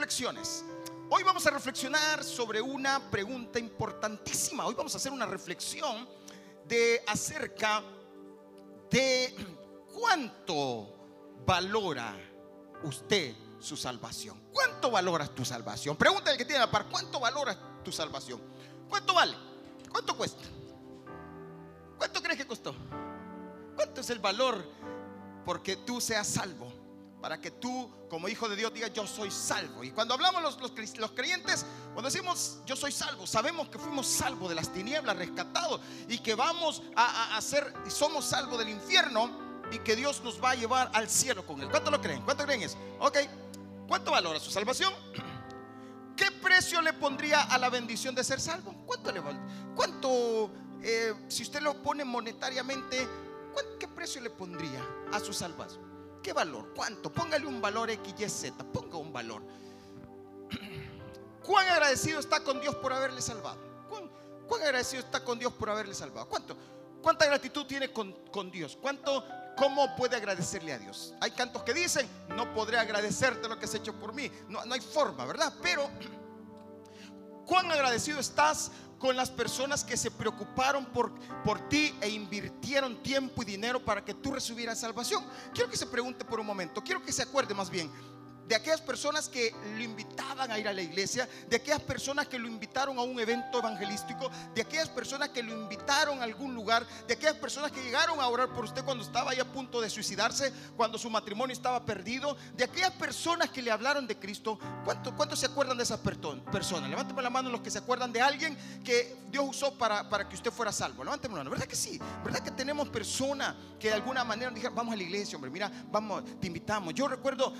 reflexiones. Hoy vamos a reflexionar sobre una pregunta importantísima. Hoy vamos a hacer una reflexión de acerca de cuánto valora usted su salvación. ¿Cuánto valoras tu salvación? Pregúntale al que tiene la par, ¿cuánto valoras tu salvación? ¿Cuánto vale? ¿Cuánto cuesta? ¿Cuánto crees que costó? ¿Cuánto es el valor porque tú seas salvo? Para que tú, como hijo de Dios, digas yo soy salvo. Y cuando hablamos los, los, creyentes, cuando decimos yo soy salvo, sabemos que fuimos salvos de las tinieblas, rescatados, y que vamos a, a, ser, y somos salvos del infierno, y que Dios nos va a llevar al cielo con él. ¿Cuánto lo creen? ¿Cuánto creen eso? Ok. ¿Cuánto valora su salvación? ¿Qué precio le pondría a la bendición de ser salvo? ¿Cuánto le ¿Cuánto, eh, si usted lo pone monetariamente, qué precio le pondría a su salvación? ¿Qué valor? ¿Cuánto? Póngale un valor X, Y, Z. Ponga un valor. ¿Cuán agradecido está con Dios por haberle salvado? ¿Cuán, agradecido está con Dios por haberle salvado? ¿Cuánto? ¿Cuánta gratitud tiene con, con Dios? ¿Cuánto, ¿Cómo puede agradecerle a Dios? Hay cantos que dicen, no podré agradecerte lo que has hecho por mí. No, no hay forma, ¿verdad? Pero, ¿cuán agradecido estás con las personas que se preocuparon por, por ti e invirtieron tiempo y dinero para que tú recibieras salvación. Quiero que se pregunte por un momento, quiero que se acuerde más bien de aquellas personas que lo invitaban a ir a la iglesia, de aquellas personas que lo invitaron a un evento evangelístico, de aquellas personas que lo invitaron a algún lugar, de aquellas personas que llegaron a orar por usted cuando estaba ahí a punto de suicidarse, cuando su matrimonio estaba perdido, de aquellas personas que le hablaron de Cristo. ¿Cuántos se acuerdan de esas personas? Levánteme la mano los que se acuerdan de alguien que Dios usó para, para que usted fuera salvo. Levánteme la mano. ¿Verdad que sí? ¿Verdad que tenemos personas que de alguna manera dijeron, vamos a la iglesia, hombre, mira, vamos, te invitamos? Yo recuerdo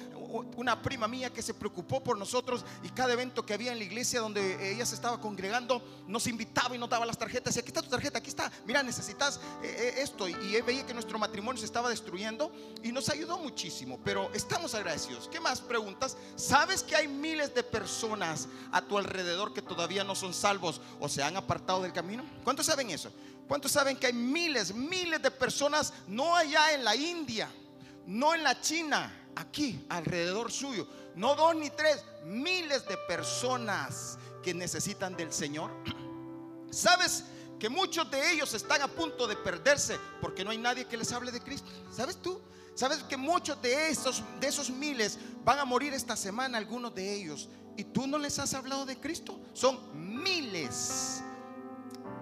una prima mía que se preocupó por nosotros y cada evento que había en la iglesia donde ella se estaba congregando nos invitaba y nos daba las tarjetas. Y aquí está tu tarjeta, aquí está. Mira, necesitas eh, eh, esto. Y veía que nuestro matrimonio se estaba destruyendo y nos ayudó muchísimo. Pero estamos agradecidos. ¿Qué más preguntas? ¿Sabes que hay miles de personas a tu alrededor que todavía no son salvos o se han apartado del camino? ¿Cuántos saben eso? ¿Cuántos saben que hay miles, miles de personas no allá en la India, no en la China? aquí, alrededor suyo, no dos ni tres, miles de personas que necesitan del Señor. ¿Sabes que muchos de ellos están a punto de perderse porque no hay nadie que les hable de Cristo? ¿Sabes tú? ¿Sabes que muchos de esos, de esos miles van a morir esta semana, algunos de ellos? Y tú no les has hablado de Cristo. Son miles.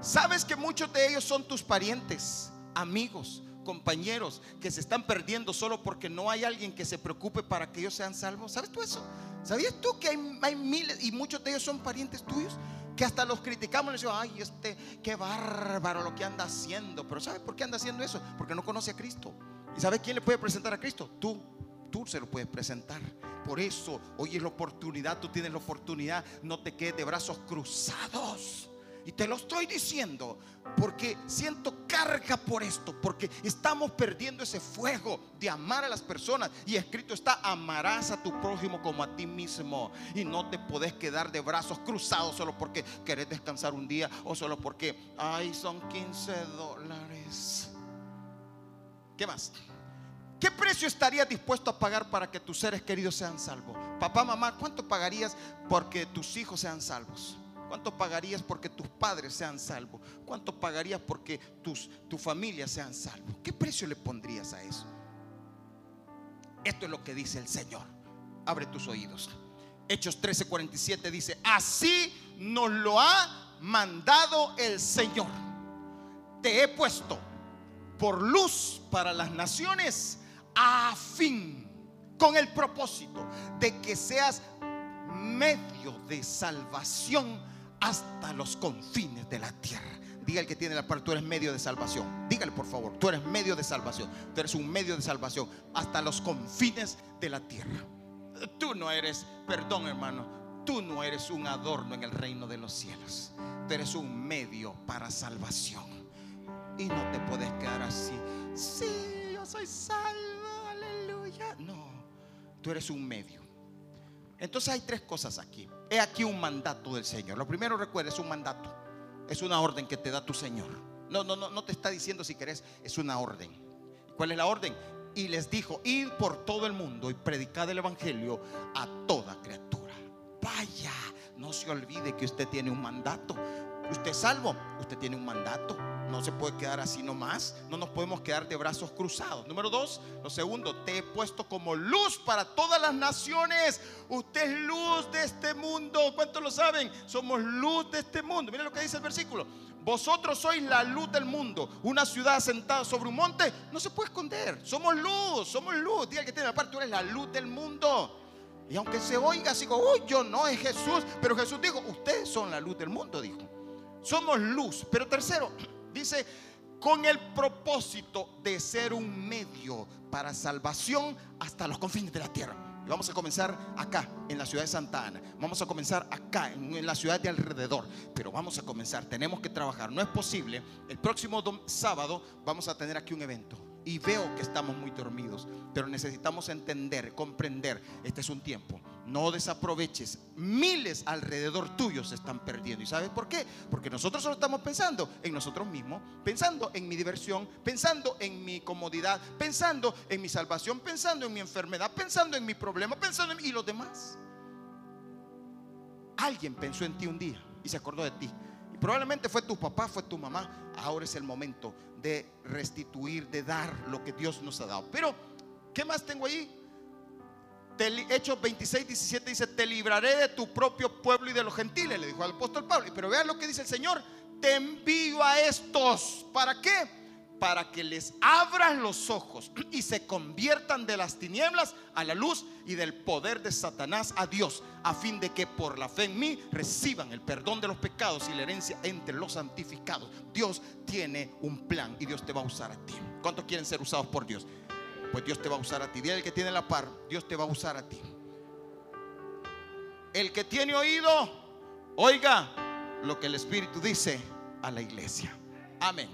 ¿Sabes que muchos de ellos son tus parientes, amigos, compañeros que se están perdiendo solo porque no hay alguien que se preocupe para que ellos sean salvos. ¿Sabes tú eso? ¿Sabías tú que hay, miles y muchos de ellos son parientes tuyos? Que hasta los criticamos les decimos, ay, este, qué bárbaro lo que anda haciendo. Pero ¿sabes por qué anda haciendo eso? Porque no conoce a Cristo. ¿Y sabes quién le puede presentar a Cristo? Tú. Tú se lo puedes presentar. Por eso hoy es la oportunidad, tú tienes la oportunidad. No te quedes de brazos cruzados. Y te lo estoy diciendo porque siento carga por esto, porque estamos perdiendo ese fuego de amar a las personas. Y escrito está, amarás a tu prójimo como a ti mismo. Y no te podés quedar de brazos cruzados solo porque querés descansar un día o solo porque, ay, son 15 dólares. ¿Qué más? ¿Qué precio estarías dispuesto a pagar para que tus seres queridos sean salvos? Papá, mamá, ¿cuánto pagarías porque tus hijos sean salvos? ¿Cuánto pagarías porque tus padres sean salvos? ¿Cuánto pagarías porque tus, tu familia sean salvos? ¿Qué precio le pondrías a eso? Esto es lo que dice el Señor. Abre tus oídos. Hechos 13:47 dice, así nos lo ha mandado el Señor. Te he puesto por luz para las naciones a fin, con el propósito de que seas medio de salvación hasta los confines de la tierra. Diga el que tiene la parte, tú eres medio de salvación. Dígale por favor, tú eres medio de salvación. Tú eres un medio de salvación hasta los confines de la tierra. Tú no eres, perdón hermano, tú no eres un adorno en el reino de los cielos. Tú eres un medio para salvación. Y no te puedes quedar así. Sí, yo soy salvo, aleluya. No, tú eres un medio. Entonces hay tres cosas aquí. He aquí un mandato del Señor. Lo primero recuerda, es un mandato. Es una orden que te da tu Señor. No, no, no, no te está diciendo si querés, es una orden. ¿Cuál es la orden? Y les dijo, id por todo el mundo y predicad el Evangelio a toda criatura. se olvide que usted tiene un mandato. Usted es salvo, usted tiene un mandato. No se puede quedar así nomás. No nos podemos quedar de brazos cruzados. Número dos, lo segundo, te he puesto como luz para todas las naciones. Usted es luz de este mundo. ¿Cuántos lo saben? Somos luz de este mundo. Miren lo que dice el versículo. Vosotros sois la luz del mundo. Una ciudad sentada sobre un monte no se puede esconder. Somos luz, somos luz. Diga que tiene la parte, tú eres la luz del mundo. Y aunque se oiga así como, uy, yo no, es Jesús. Pero Jesús dijo, ustedes son la luz del mundo, dijo. Somos luz. Pero tercero, dice, con el propósito de ser un medio para salvación hasta los confines de la tierra. Y vamos a comenzar acá, en la ciudad de Santa Ana. Vamos a comenzar acá, en, la ciudad de alrededor. Pero vamos a comenzar, tenemos que trabajar. No es posible. El próximo sábado vamos a tener aquí un evento y veo que estamos muy dormidos, pero necesitamos entender, comprender, este es un tiempo. No desaproveches, miles alrededor tuyo se están perdiendo. ¿Y sabes por qué? Porque nosotros solo estamos pensando en nosotros mismos, pensando en mi diversión, pensando en mi comodidad, pensando en mi salvación, pensando en mi enfermedad, pensando en mi problema, pensando en y los demás. Alguien pensó en ti un día y se acordó de ti. Y probablemente fue tu papá, fue tu mamá. Ahora es el momento de restituir, de dar lo que Dios nos ha dado. Pero, ¿qué más tengo ahí? Hechos 26, 17 dice, te libraré de tu propio pueblo y de los gentiles, le dijo al apóstol Pablo. Pero vean lo que dice el Señor, te envío a estos. ¿Para qué? para que les abran los ojos y se conviertan de las tinieblas a la luz y del poder de Satanás a Dios, a fin de que por la fe en mí reciban el perdón de los pecados y la herencia entre los santificados. Dios tiene un plan y Dios te va a usar a ti. ¿Cuántos quieren ser usados por Dios? Pues Dios te va a usar a ti. Dile el que tiene la par, Dios te va a usar a ti. El que tiene oído, oiga lo que el Espíritu dice a la iglesia. Amén.